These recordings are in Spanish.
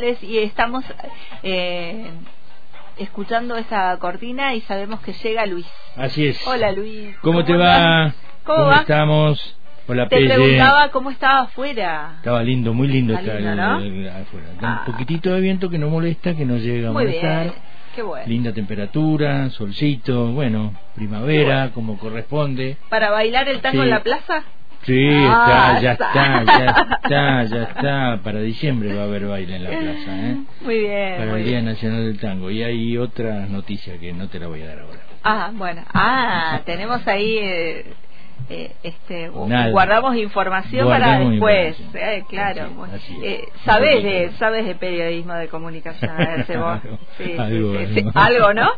Y estamos eh, escuchando esa cortina y sabemos que llega Luis. Así es. Hola Luis. ¿Cómo, te va? ¿Cómo, va? estamos? Hola, Te preguntaba cómo estaba afuera. Estaba lindo, muy lindo Está lindo, ¿no? afuera. Ah. Un poquitito de viento que no molesta, que no llega a Muy molestar. bien. Qué bueno. Linda temperatura, solcito, bueno, primavera, como corresponde. ¿Para bailar el tango Sí. en la plaza? Sí, Ah, está, ya está. está, ya está, ya está. Para diciembre va a haber baile en la plaza, ¿eh? Muy bien. Para muy el Día bien. Nacional del Tango. Y hay otra noticia que no te la voy a dar ahora. Ah, bueno. Ah, tenemos ahí eh, eh, este Nada. guardamos información para Guardamos después, información. eh, claro. Así es, así es. eh, sabes de sabes de periodismo de comunicación, a ver, vos. Sí, algo, sí, algo. algo, ¿no?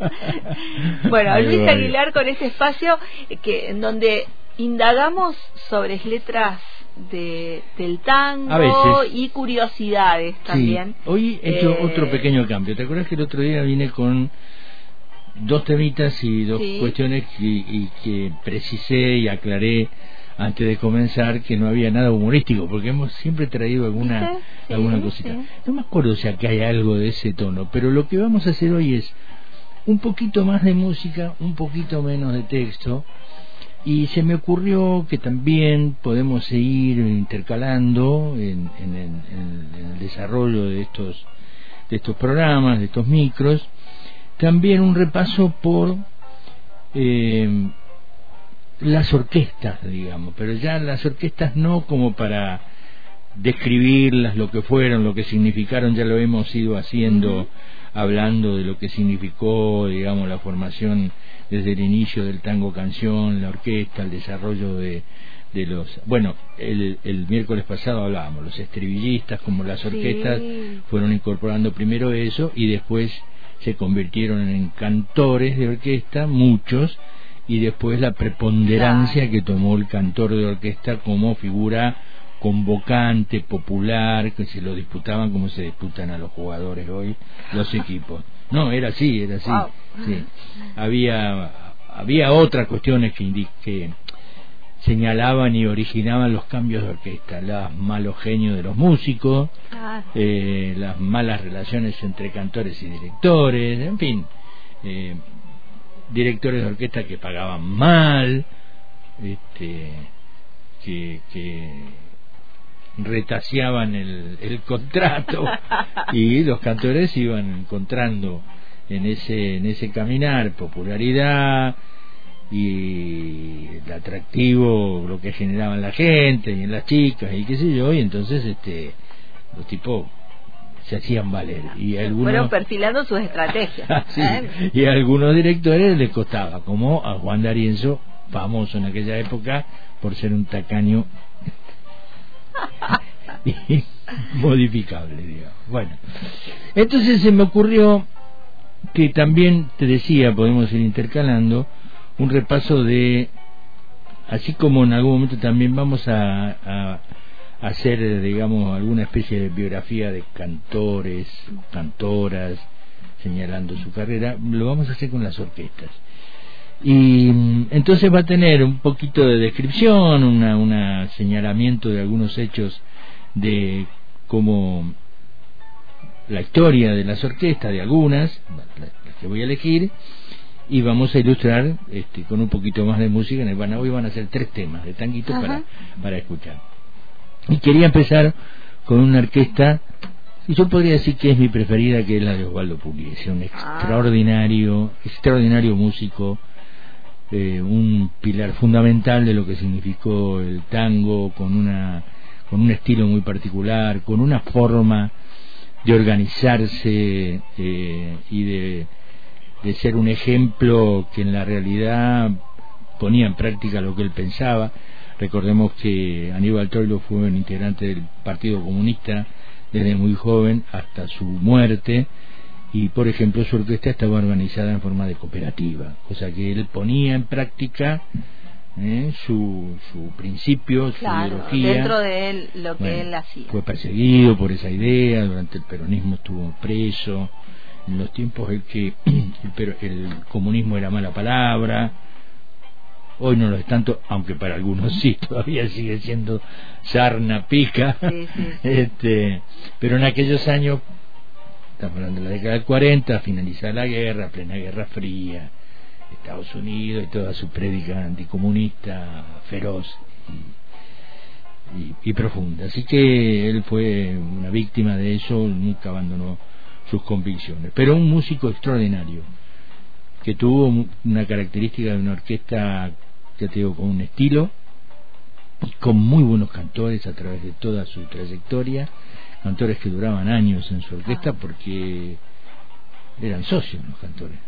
Bueno, Algo, Luis. Aguilar con este espacio eh, que en donde indagamos sobre letras de, del tango A veces. y curiosidades también. Sí. Hoy he hecho Eh, otro pequeño cambio. ¿Te acuerdas que el otro día vine con dos temitas y dos Sí. cuestiones y, y que precisé y aclaré antes de comenzar que no había nada humorístico porque hemos siempre traído alguna alguna cosita. No me acuerdo si acá hay algo de ese tono, pero lo que vamos a hacer hoy es un poquito más de música, un poquito menos de texto. Y se me ocurrió que también podemos seguir intercalando en, en el, en- el desarrollo de estos, de estos programas, de estos micros, también un repaso por eh, las orquestas, digamos, pero ya las orquestas no como para describirlas, lo que fueron, lo que significaron, ya lo hemos ido haciendo. Hablando de lo que significó, digamos, la formación desde el inicio del tango canción, la orquesta, el desarrollo de, de los... Bueno, el, el miércoles pasado hablábamos, los estribillistas como las Sí. orquestas fueron incorporando primero eso y después se convirtieron en cantores de orquesta, muchos, y después la preponderancia que tomó el cantor de orquesta como figura convocante, popular, que se lo disputaban como se disputan a los jugadores hoy los equipos. No, era así, era así. Wow. sí. Había había otras cuestiones que, que señalaban y originaban los cambios de orquesta, los malos genios de los músicos, Ah, eh, las malas relaciones entre cantores y directores, en fin, eh, directores de orquesta que pagaban mal, este, que, que retaseaban el, el contrato y los cantores iban encontrando en ese en ese caminar popularidad y el atractivo lo que generaban la gente y en las chicas y qué sé yo y entonces este los tipos se hacían valer y algunos fueron perfilando sus estrategias. Sí, y a algunos directores les costaba como a Juan D'Arienzo famoso en aquella época por ser un tacaño modificable digamos. Bueno. Entonces se me ocurrió que también te decía podemos ir intercalando un repaso de así como en algún momento también vamos a, a hacer digamos alguna especie de biografía de cantores cantoras señalando su carrera lo vamos a hacer con las orquestas y mm, entonces va a tener un poquito de descripción una una señalamiento de algunos hechos de cómo la historia de las orquestas de algunas las que voy a elegir y vamos a ilustrar este, con un poquito más de música. En el Hoy van a ser tres temas de tanguito para, para escuchar. Y quería empezar con una orquesta, y yo podría decir que es mi preferida, que es la de Osvaldo Pugliese, un extraordinario, extraordinario músico, eh, un pilar fundamental de lo que significó el tango, con una con un estilo muy particular, con una forma de organizarse eh, y de, de ser un ejemplo que en la realidad ponía en práctica lo que él pensaba. Recordemos que Aníbal Troilo fue un integrante del Partido Comunista desde muy joven hasta su muerte y por ejemplo su orquesta estaba organizada en forma de cooperativa, cosa que él ponía en práctica ¿eh? su, su principio, su Claro, ideología. dentro de él lo que Bueno, él hacía. Fue perseguido por esa idea, durante el peronismo estuvo preso, en los tiempos en que el, pero- el comunismo era mala palabra, hoy no lo es tanto, aunque para algunos sí, todavía sigue siendo sarna, pica, este, pero en aquellos años, estamos hablando de la década del 40, finalizada la guerra, plena guerra fría, Estados Unidos y toda su prédica anticomunista feroz y, y, profunda. Así que él fue una víctima de eso, nunca abandonó sus convicciones, pero un músico extraordinario que tuvo una característica de una orquesta, ya te digo, con un estilo con muy buenos cantores a través de toda su trayectoria, cantores que duraban años en su orquesta ah. porque eran socios los cantores.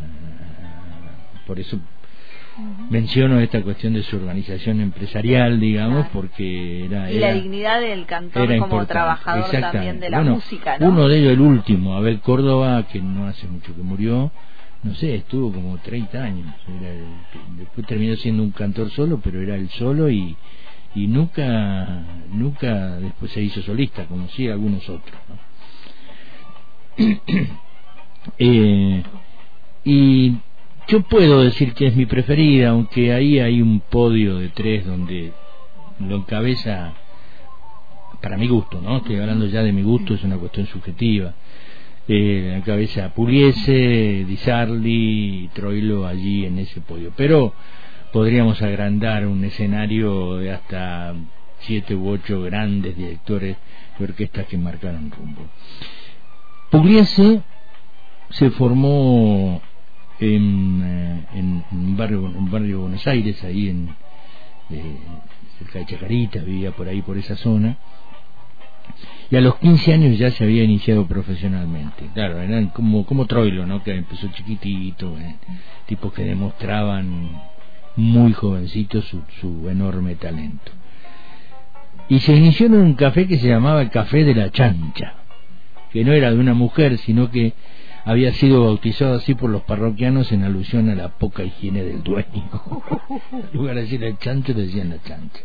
Por eso menciono esta cuestión de su organización empresarial, digamos, porque era... Y la dignidad del cantor como trabajador también de la música, ¿no? Uno de ellos, el último, Abel Córdoba, que no hace mucho que murió, no sé, estuvo como 30 años. después terminó siendo un cantor solo, pero era el solo y, y nunca, nunca después se hizo solista, como sí algunos otros. eh, y yo puedo decir que es mi preferida, aunque ahí hay un podio de tres donde lo encabeza para mi gusto, ¿no? Estoy hablando ya de mi gusto, es una cuestión subjetiva eh, la cabeza Puliese, Di Sarli, Troilo allí en ese podio. Pero podríamos agrandar un escenario de hasta siete u ocho grandes directores de orquestas que marcaron rumbo. Pugliese se formó en, eh, en, un barrio un barrio de Buenos Aires ahí en eh, cerca de Chacarita vivía por ahí por esa zona y a los 15 años ya se había iniciado profesionalmente. Claro, eran como, como Troilo, ¿no? Que empezó chiquitito, eh, tipos que demostraban muy jovencitos su, su enorme talento. Y se inició en un café que se llamaba el Café de la Chancha, que no era de una mujer, sino que había sido bautizado así por los parroquianos en alusión a la poca higiene del dueño. en lugar de decir el chancho, decían la chancha.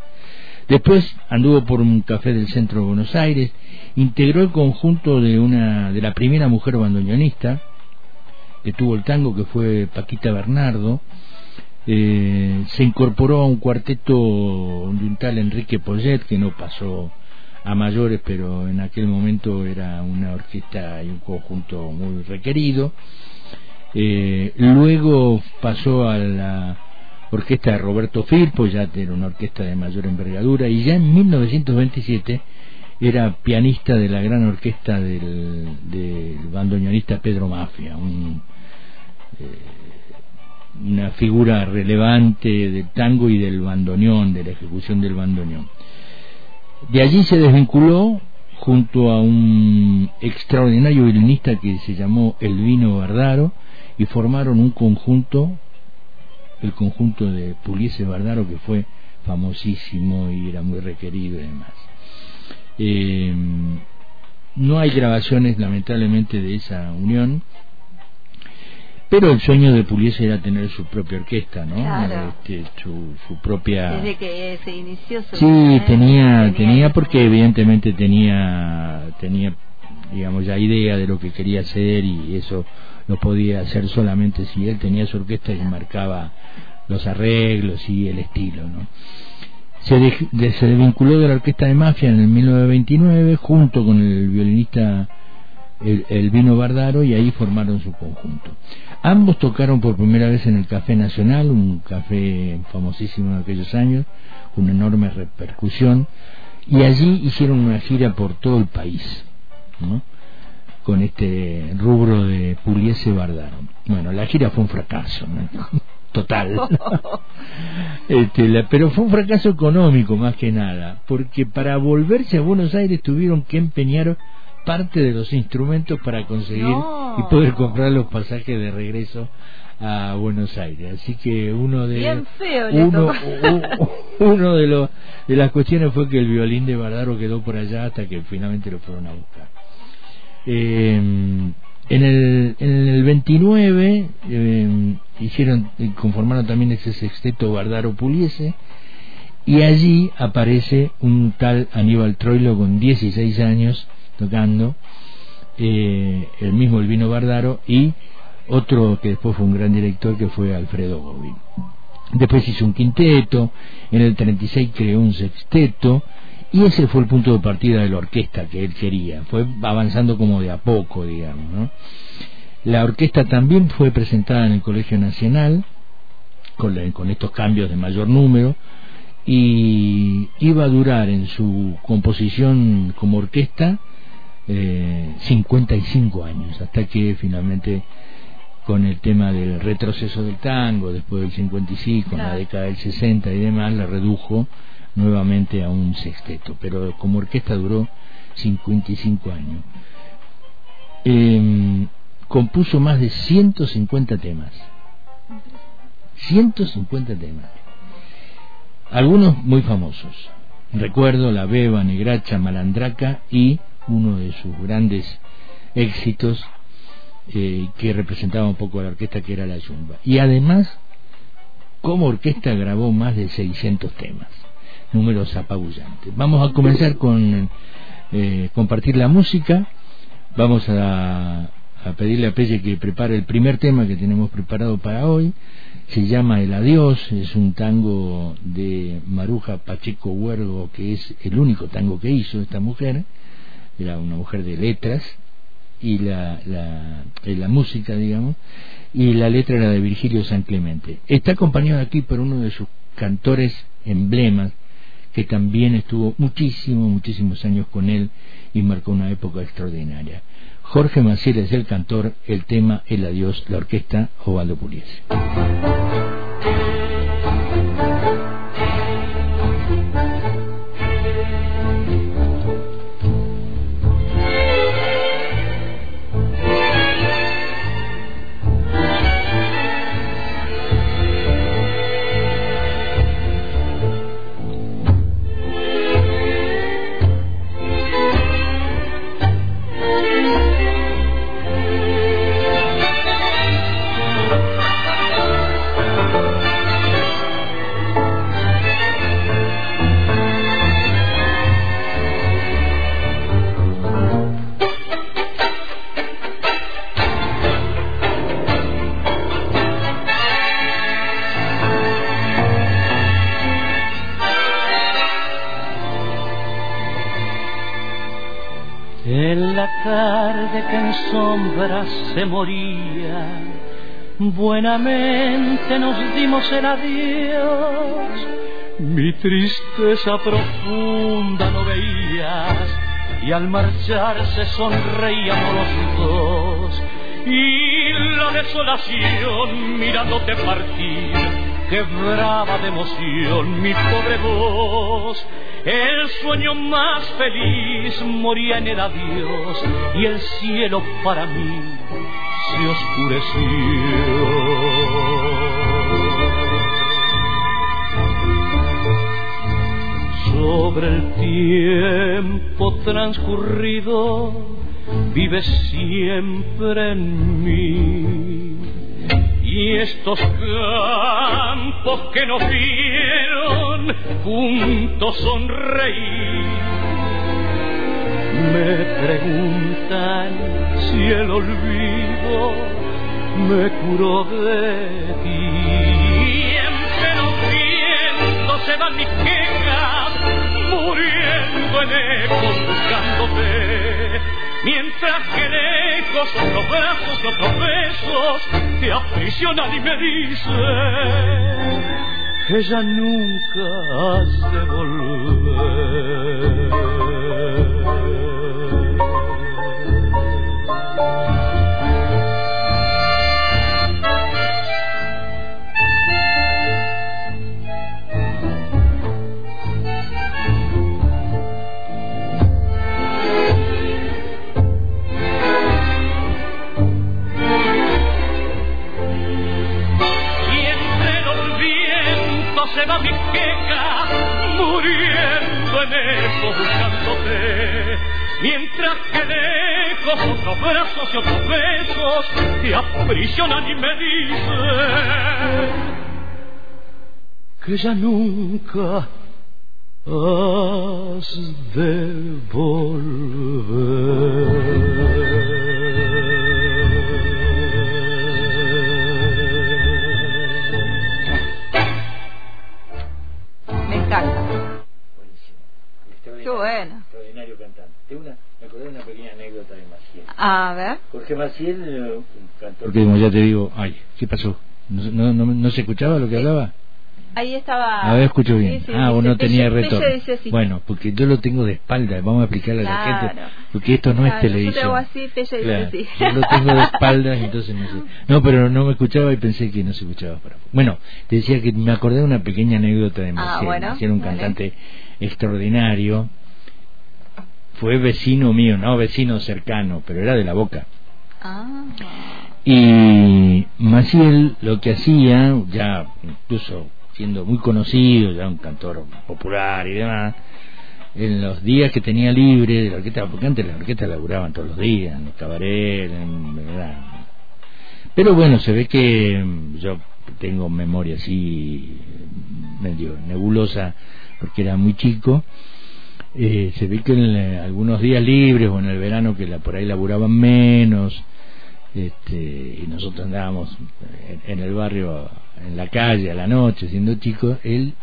Después anduvo por un café del centro de Buenos Aires, integró el conjunto de una de la primera mujer bandoneonista que tuvo el tango, que fue Paquita Bernardo. Eh, se incorporó a un cuarteto de un tal Enrique Poyet, que no pasó a mayores, pero en aquel momento era una orquesta y un conjunto muy requerido. Eh, luego pasó a la orquesta de Roberto Firpo, ya era una orquesta de mayor envergadura, y ya en 1927 era pianista de la gran orquesta del, bandoneonista Pedro Mafia, eh, una figura relevante del tango y del bandoneón, de la ejecución del bandoneón. De allí se desvinculó junto a un extraordinario violinista que se llamó Elvino Bardaro y formaron un conjunto el conjunto de Puliese Bardaro, que fue famosísimo y era muy requerido y demás. Eh, no hay grabaciones, lamentablemente, de esa unión, pero el sueño de Puliese era tener su propia orquesta, ¿no? Este, su, su, propia. Desde que se inició su. Sí, tenía, tenía, porque evidentemente tenía, tenía, digamos, ya idea de lo que quería hacer y eso lo podía hacer solamente si él tenía su orquesta y marcaba los arreglos y el estilo. ¿no? Se, desvinculó de la orquesta de Mafia en el 1929 junto con el violinista el, Vino Bardaro y ahí formaron su conjunto. Ambos tocaron por primera vez en el Café Nacional, un café famosísimo en aquellos años, con enorme repercusión, y allí hicieron una gira por todo el país. ¿no? con este rubro de Puliese Bardaro. Bueno, la gira fue un fracaso, total. este, pero fue un fracaso económico más que nada, porque para volverse a Buenos Aires tuvieron que empeñar parte de los instrumentos para conseguir y poder comprar los pasajes de regreso a Buenos Aires. Así que uno de uno, uno de los de las cuestiones fue que el violín de Bardaro quedó por allá hasta que finalmente lo fueron a buscar. Eh, en el, en el 29 eh, hicieron, conformaron también ese sexteto Bardaro Puliese y allí aparece un tal Aníbal Troilo con 16 años tocando, eh, el mismo Elvino Bardaro y otro que después fue un gran director que fue Alfredo Gobin. después hizo un quinteto, en el 36 creó un sexteto, y ese fue el punto de partida de la orquesta que él quería, fue avanzando como de a poco, digamos. ¿no? La orquesta también fue presentada en el Colegio Nacional, con, con estos cambios de mayor número, y iba a durar en su composición como orquesta eh, 55 años, hasta que finalmente con el tema del retroceso del tango, después del 55, con la década del 60 y demás, la redujo nuevamente a un sexteto, pero como orquesta duró 55 años. Eh, compuso más de 150 temas. 150 temas. Algunos muy famosos. Recuerdo La Beba, Negracha, Malandraca y uno de sus grandes éxitos eh, que representaba un poco a la orquesta que era la Yumba. Y además, como orquesta grabó más de 600 temas números apabullantes. Vamos a comenzar con eh, compartir la música. Vamos a, a pedirle a Pelle que prepare el primer tema que tenemos preparado para hoy. Se llama El Adiós, es un tango de Maruja Pacheco Huergo, que es el único tango que hizo esta mujer. Era una mujer de letras y la, la, eh, la música, digamos, y la letra era de Virgilio San Clemente. Está acompañado aquí por uno de sus cantores emblemas, que también estuvo muchísimos, muchísimos años con él y marcó una época extraordinaria. Jorge Maciel es el cantor, el tema El Adiós, la orquesta Ovaldo Puliese. Se moría, buenamente nos dimos el adiós. Mi tristeza profunda no veías y al marcharse sonreíamos los dos. Y la desolación mirándote partir quebraba de emoción mi pobre voz el sueño más feliz moría en el adiós y el cielo para mí se oscureció. Sobre el tiempo transcurrido vive siempre en mí y estos campos que nos vieron juntos sonreír me preguntan si el olvido me curó de ti. Y en pleno viento se van mis quejas muriendo en eco buscándote mientras que lejos otros brazos y otros besos te aprisionan y me dicen que ya nunca has de volver. En buscándote. Mientras que lejos otros brazos y otros besos te aprisionan y me dicen que ya nunca has de volver. A ver. Jorge Maciel, eh, un cantor que como ya te digo, ay, ¿qué pasó? ¿No, no, no, no se escuchaba lo que hablaba? Ahí estaba. A ver, escucho bien. Sí, sí, ah, dice no tenía retorno. Bueno, porque yo lo tengo de espalda, vamos a explicarle a la Claro. gente, porque esto no es Claro, yo te televisión. hago así, Pelle dice Claro, sí. Yo lo tengo de espaldas, entonces no sé. No, pero no me escuchaba y pensé que no se escuchaba. Para... Bueno, te decía que me acordé de una pequeña anécdota de Ah, Maciel. bueno, Maciel, un dale. cantante extraordinario. Fue vecino mío, no vecino cercano, pero era de la boca. Ah. Y Maciel lo que hacía, ya incluso siendo muy conocido, ya un cantor popular y demás, en los días que tenía libre de la orquesta, porque antes las orquestas laburaban todos los días, en los cabarets, en, ¿verdad? Pero bueno, se ve que mm, yo tengo memoria así medio nebulosa porque era muy chico. Eh, se ve que en eh, algunos días libres o en el verano que la, por ahí laburaban menos, este, y nosotros andábamos en, en el barrio, en la calle, a la noche, siendo chicos, él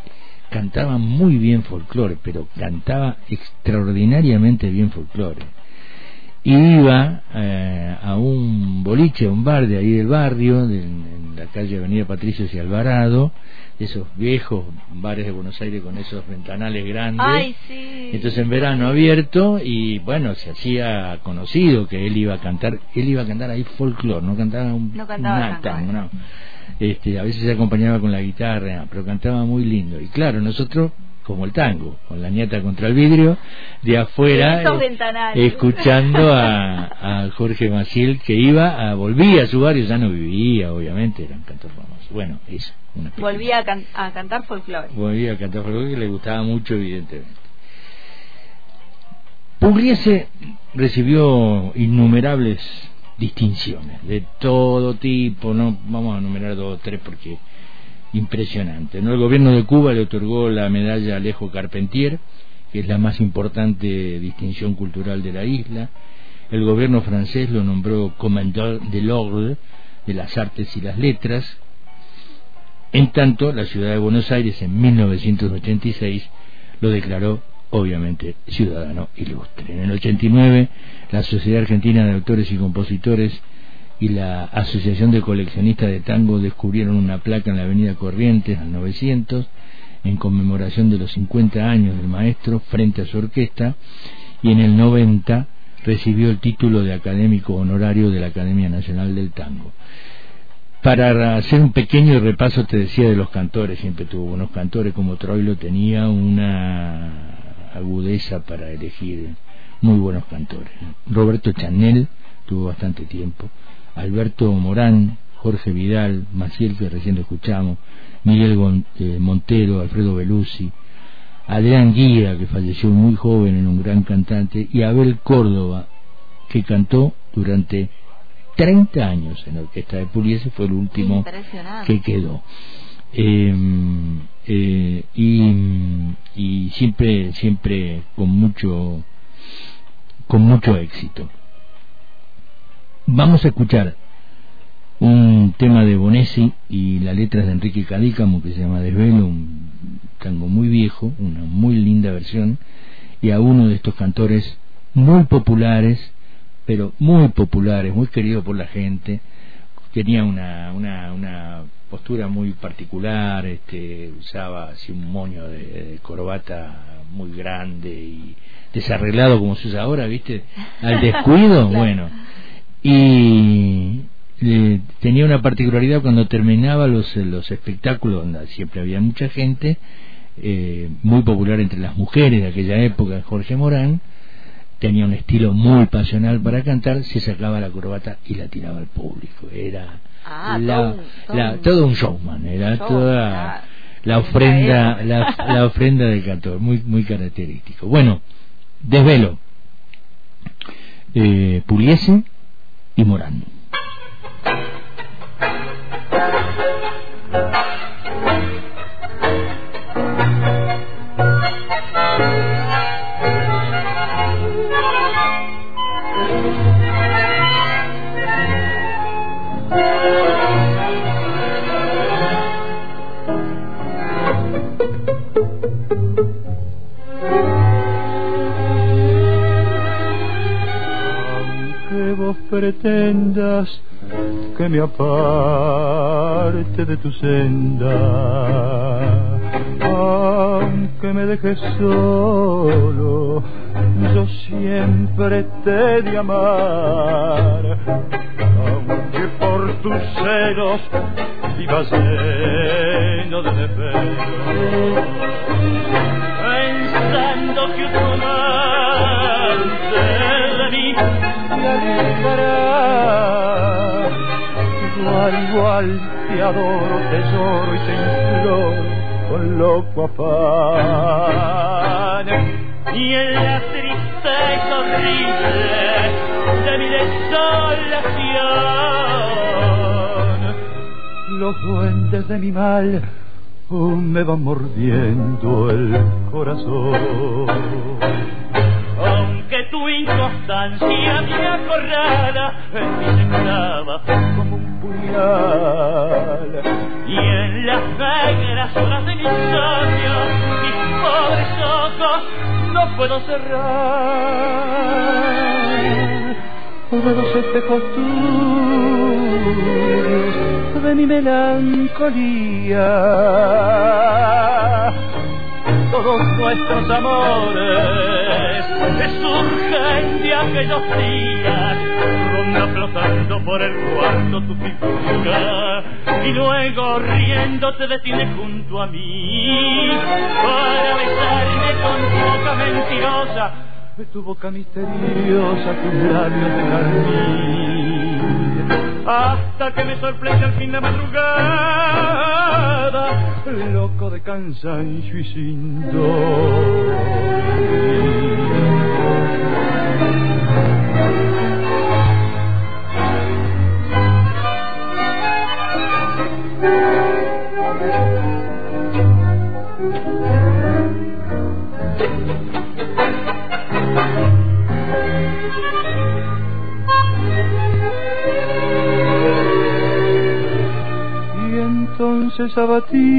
cantaba muy bien folclore, pero cantaba extraordinariamente bien folclore. Y iba eh, a un boliche, a un bar de ahí del barrio, de- en la calle Avenida Patricios y Alvarado, esos viejos bares de Buenos Aires con esos ventanales grandes. Ay, sí. Entonces en verano abierto y bueno, se hacía conocido que él iba a cantar, él iba a cantar ahí folclore, no cantaba un No cantaba nada, tango, no. Este, a veces se acompañaba con la guitarra, pero cantaba muy lindo. Y claro, nosotros como el tango, con la nieta contra el vidrio, de afuera, eh, escuchando a, a Jorge Maciel que iba, a, volvía a su barrio, ya no vivía, obviamente, era un cantor famoso. Bueno, eso. Una Volvía a, can- a cantar folclore. volvía a cantar folclore que le gustaba mucho, evidentemente. Pugliese recibió innumerables distinciones de todo tipo, no vamos a enumerar dos o tres porque impresionante. ¿no? El gobierno de Cuba le otorgó la medalla Alejo Carpentier, que es la más importante distinción cultural de la isla. El gobierno francés lo nombró Commandeur de l'Ordre de las Artes y las Letras. En tanto, la ciudad de Buenos Aires en 1986 lo declaró obviamente ciudadano ilustre. En el 89, la Sociedad Argentina de Autores y Compositores y la Asociación de Coleccionistas de Tango descubrieron una placa en la Avenida Corrientes al 900 en conmemoración de los 50 años del maestro frente a su orquesta y en el 90 recibió el título de académico honorario de la Academia Nacional del Tango. Para hacer un pequeño repaso te decía de los cantores, siempre tuvo buenos cantores, como Troilo tenía una agudeza para elegir muy buenos cantores. Roberto Chanel tuvo bastante tiempo, Alberto Morán, Jorge Vidal, Maciel que recién lo escuchamos, Miguel eh, Montero, Alfredo Belusi, Adrián Guía que falleció muy joven en un gran cantante y Abel Córdoba que cantó durante 30 años en la orquesta de Pugliese fue el último que quedó. Eh, eh, y, y siempre siempre con mucho con mucho éxito vamos a escuchar un tema de Bonesi y la letra de Enrique Cadícamo que se llama Desvelo un tango muy viejo una muy linda versión y a uno de estos cantores muy populares pero muy populares muy querido por la gente tenía una, una, una postura muy particular, este, usaba así un moño de, de corbata muy grande y desarreglado como se usa ahora, ¿viste? Al descuido, Claro. bueno. Y eh, tenía una particularidad cuando terminaba los, los espectáculos, donde siempre había mucha gente, eh, muy popular entre las mujeres de aquella época, Jorge Morán, tenía un estilo muy pasional para cantar, se sacaba la corbata y la tiraba al público. Era Ah, la- todo un- todo la- un- todo un showman, era Show, toda la ofrenda, la ofrenda del cantor, muy, muy característico. Bueno, desvelo, eh, Puliese y. pretendas que me aparte de tu senda, aunque me dejes solo, yo siempre te de amar, por tus celos vivas lleno de defectos, pensando que otro amante de mí me alejará. Igual, igual te adoro, te lloro y te imploro con loco afán. Y en la tristeza horrible de mi desolación, los duendes de mi mal me van mordiendo el corazón aunque tu inconstancia me acorrala, en mí se clava como un puñal. Y en las negras horas de mi insomnio, mis pobres ojos no puedo cerrar. De los espejos tuyos, de mi melancolía, todos nuestros amores surgen de aquellos días, ronda flotando por el cuarto tu figura, y luego riendo te detienes junto a mí, para besarme con boca mentirosa, de tu boca misteriosa, tus labios de carmín, hasta que me sorprende al fin la madrugada, loco de cansancio y sin Y entonces abatida,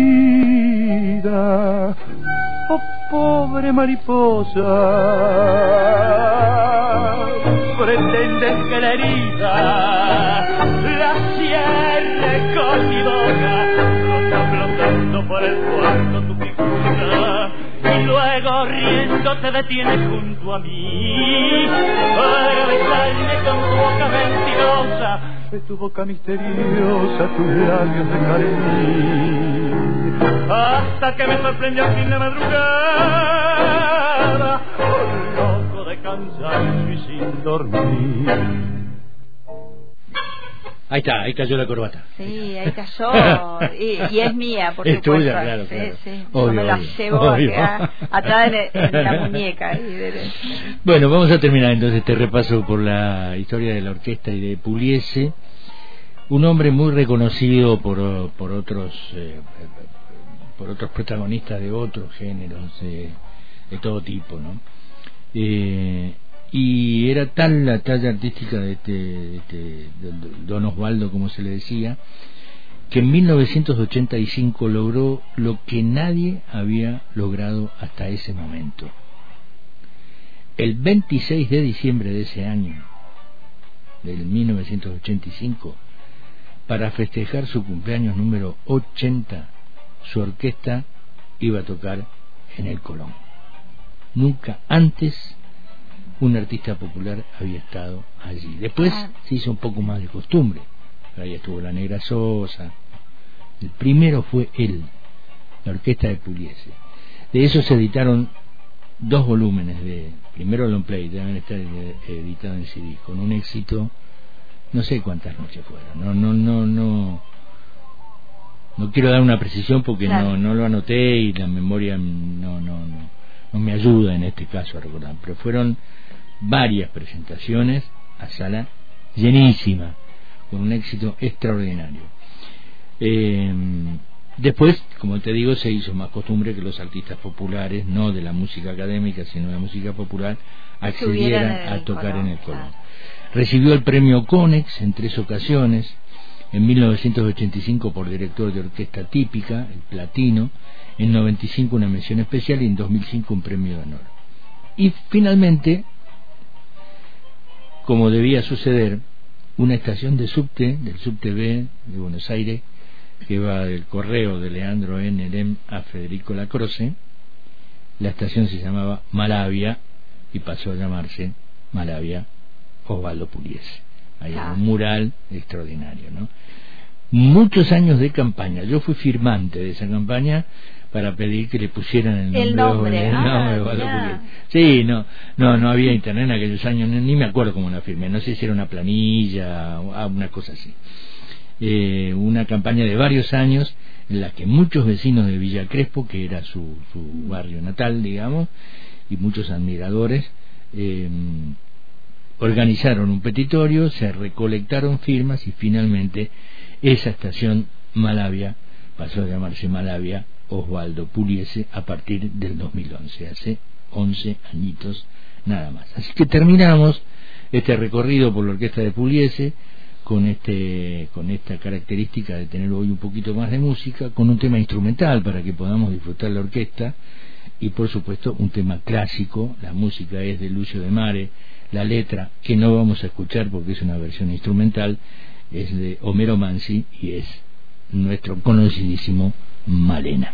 oh pobre mariposa, pretendes que la herida la cierre con mi boca, por el cuarto tu figura, y luego riendo te detienes junto a mí, para besarme con tu boca mentirosa, de tu boca misteriosa, tus labios de carmín, hasta que me sorprendió al fin la madrugada, loco de cansancio y sin dormir. Ahí está, ahí cayó la corbata. Sí, ahí cayó. Y, y es mía, por Es supuesto. tuya, claro, sí, claro. sí. Obvio, me la llevo obvio. acá, atrás en, en la muñeca. ahí de- Bueno, vamos a terminar entonces este repaso por la historia de la orquesta y de Pugliese. Un hombre muy reconocido por, por otros eh, por otros protagonistas de otros géneros eh, de todo tipo, ¿no? Eh, y era tal la talla artística de este, este Don Osvaldo, como se le decía, que en 1985 logró lo que nadie había logrado hasta ese momento. El 26 de diciembre de ese año, del 1985, para festejar su cumpleaños número 80, su orquesta iba a tocar en el Colón. Nunca antes un artista popular había estado allí. Después Ah. se hizo un poco más de costumbre. Ahí estuvo la Negra Sosa. El primero fue él, la orquesta de Pugliese. De eso se editaron dos volúmenes de primero long play deben estar editado en CD con un éxito no sé cuántas noches fueron no no no no no quiero dar una precisión porque Claro. no no lo anoté y la memoria no no no no me ayuda en este caso a recordar pero fueron varias presentaciones a sala llenísima con un éxito extraordinario eh, Después, como te digo, se hizo más costumbre que los artistas populares, no de la música académica, sino de la música popular, accedieran a tocar Colón, en el Colón. claro. Recibió el premio Conex en tres ocasiones, en 1985 por director de orquesta típica, el platino, en 95 una mención especial y en 2005 un premio de honor. Y finalmente, como debía suceder, una estación de subte, del subte B de Buenos Aires, que va del correo de Leandro N. Lem a Federico Lacroce, la estación se llamaba Malavia y pasó a llamarse Malavia Osvaldo Puliese. Hay un mural extraordinario, ¿no? Muchos años de campaña. Yo fui firmante de esa campaña para pedir que le pusieran el nombre, el nombre, de Osvaldo Puliese. Sí, no, no, no había internet en aquellos años, ni me acuerdo cómo la firmé. No sé si era una planilla o una cosa así. Eh, una campaña de varios años en la que muchos vecinos de Villa Crespo, que era su, su barrio natal, digamos, y muchos admiradores, eh, organizaron un petitorio, se recolectaron firmas y finalmente esa estación Malavia pasó a llamarse Malavia Osvaldo Puliese a partir del 2011, hace 11 añitos nada más. Así que terminamos este recorrido por la orquesta de Puliese con este con esta característica de tener hoy un poquito más de música con un tema instrumental para que podamos disfrutar la orquesta y por supuesto un tema clásico la música es de Lucio de Mare la letra que no vamos a escuchar porque es una versión instrumental es de Homero Mansi y es nuestro conocidísimo Malena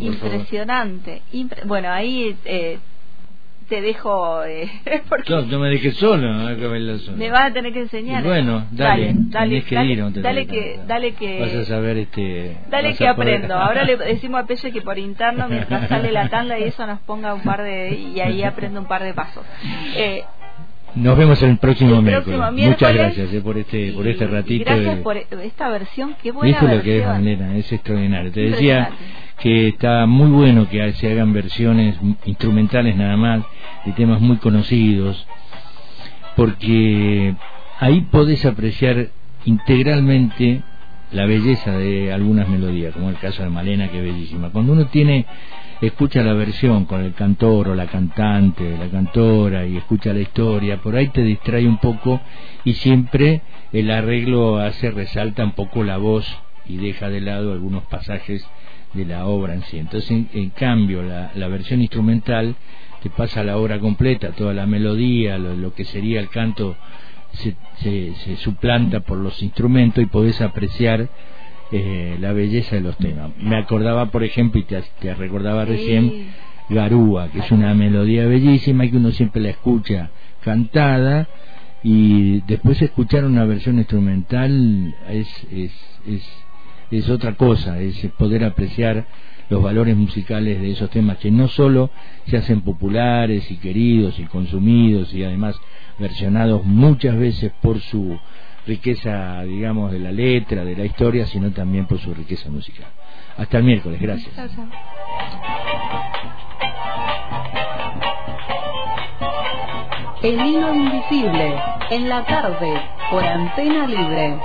Impresionante. bueno, ahí eh, te dejo eh, porque No, no me dejes solo, no hay que verlo solo. me vas a tener que enseñar. Y bueno, dale, dale, tenés que dale, ir, no dale que, dale que, Vas a saber este... dale que aprendo. Ahora le decimos a Pelle que por interno mientras sale la tanda y eso nos ponga un par de y ahí aprende un par de pasos. Eh, Nos vemos el próximo, El miércoles. Muchas gracias eh, por este por este ratito. gracias de- por esta versión, qué buena ¿Viste lo que es. Malena? Es extraordinario. Te decía que está muy bueno que se hagan versiones instrumentales nada más de temas muy conocidos, porque ahí podés apreciar integralmente la belleza de algunas melodías, como el caso de Malena, que es bellísima. Cuando uno tiene escucha la versión con el cantor o la cantante, la cantora y escucha la historia, por ahí te distrae un poco y siempre el arreglo hace resalta un poco la voz y deja de lado algunos pasajes de la obra en sí. Entonces, en, cambio, la, versión instrumental te pasa la obra completa, toda la melodía, lo, lo que sería el canto se, se, se suplanta por los instrumentos y podés apreciar eh, la belleza de los temas. Me acordaba, por ejemplo, y te, te recordaba Sí. recién, Garúa, que es una melodía bellísima y que uno siempre la escucha cantada y después escuchar una versión instrumental es, es, es, es otra cosa, es poder apreciar los valores musicales de esos temas que no solo se hacen populares y queridos y consumidos y además versionados muchas veces por su riqueza, digamos, de la letra, de la historia, sino también por su riqueza musical. Hasta el miércoles, gracias. Chao, chao. El hilo invisible, en la tarde, por antena libre.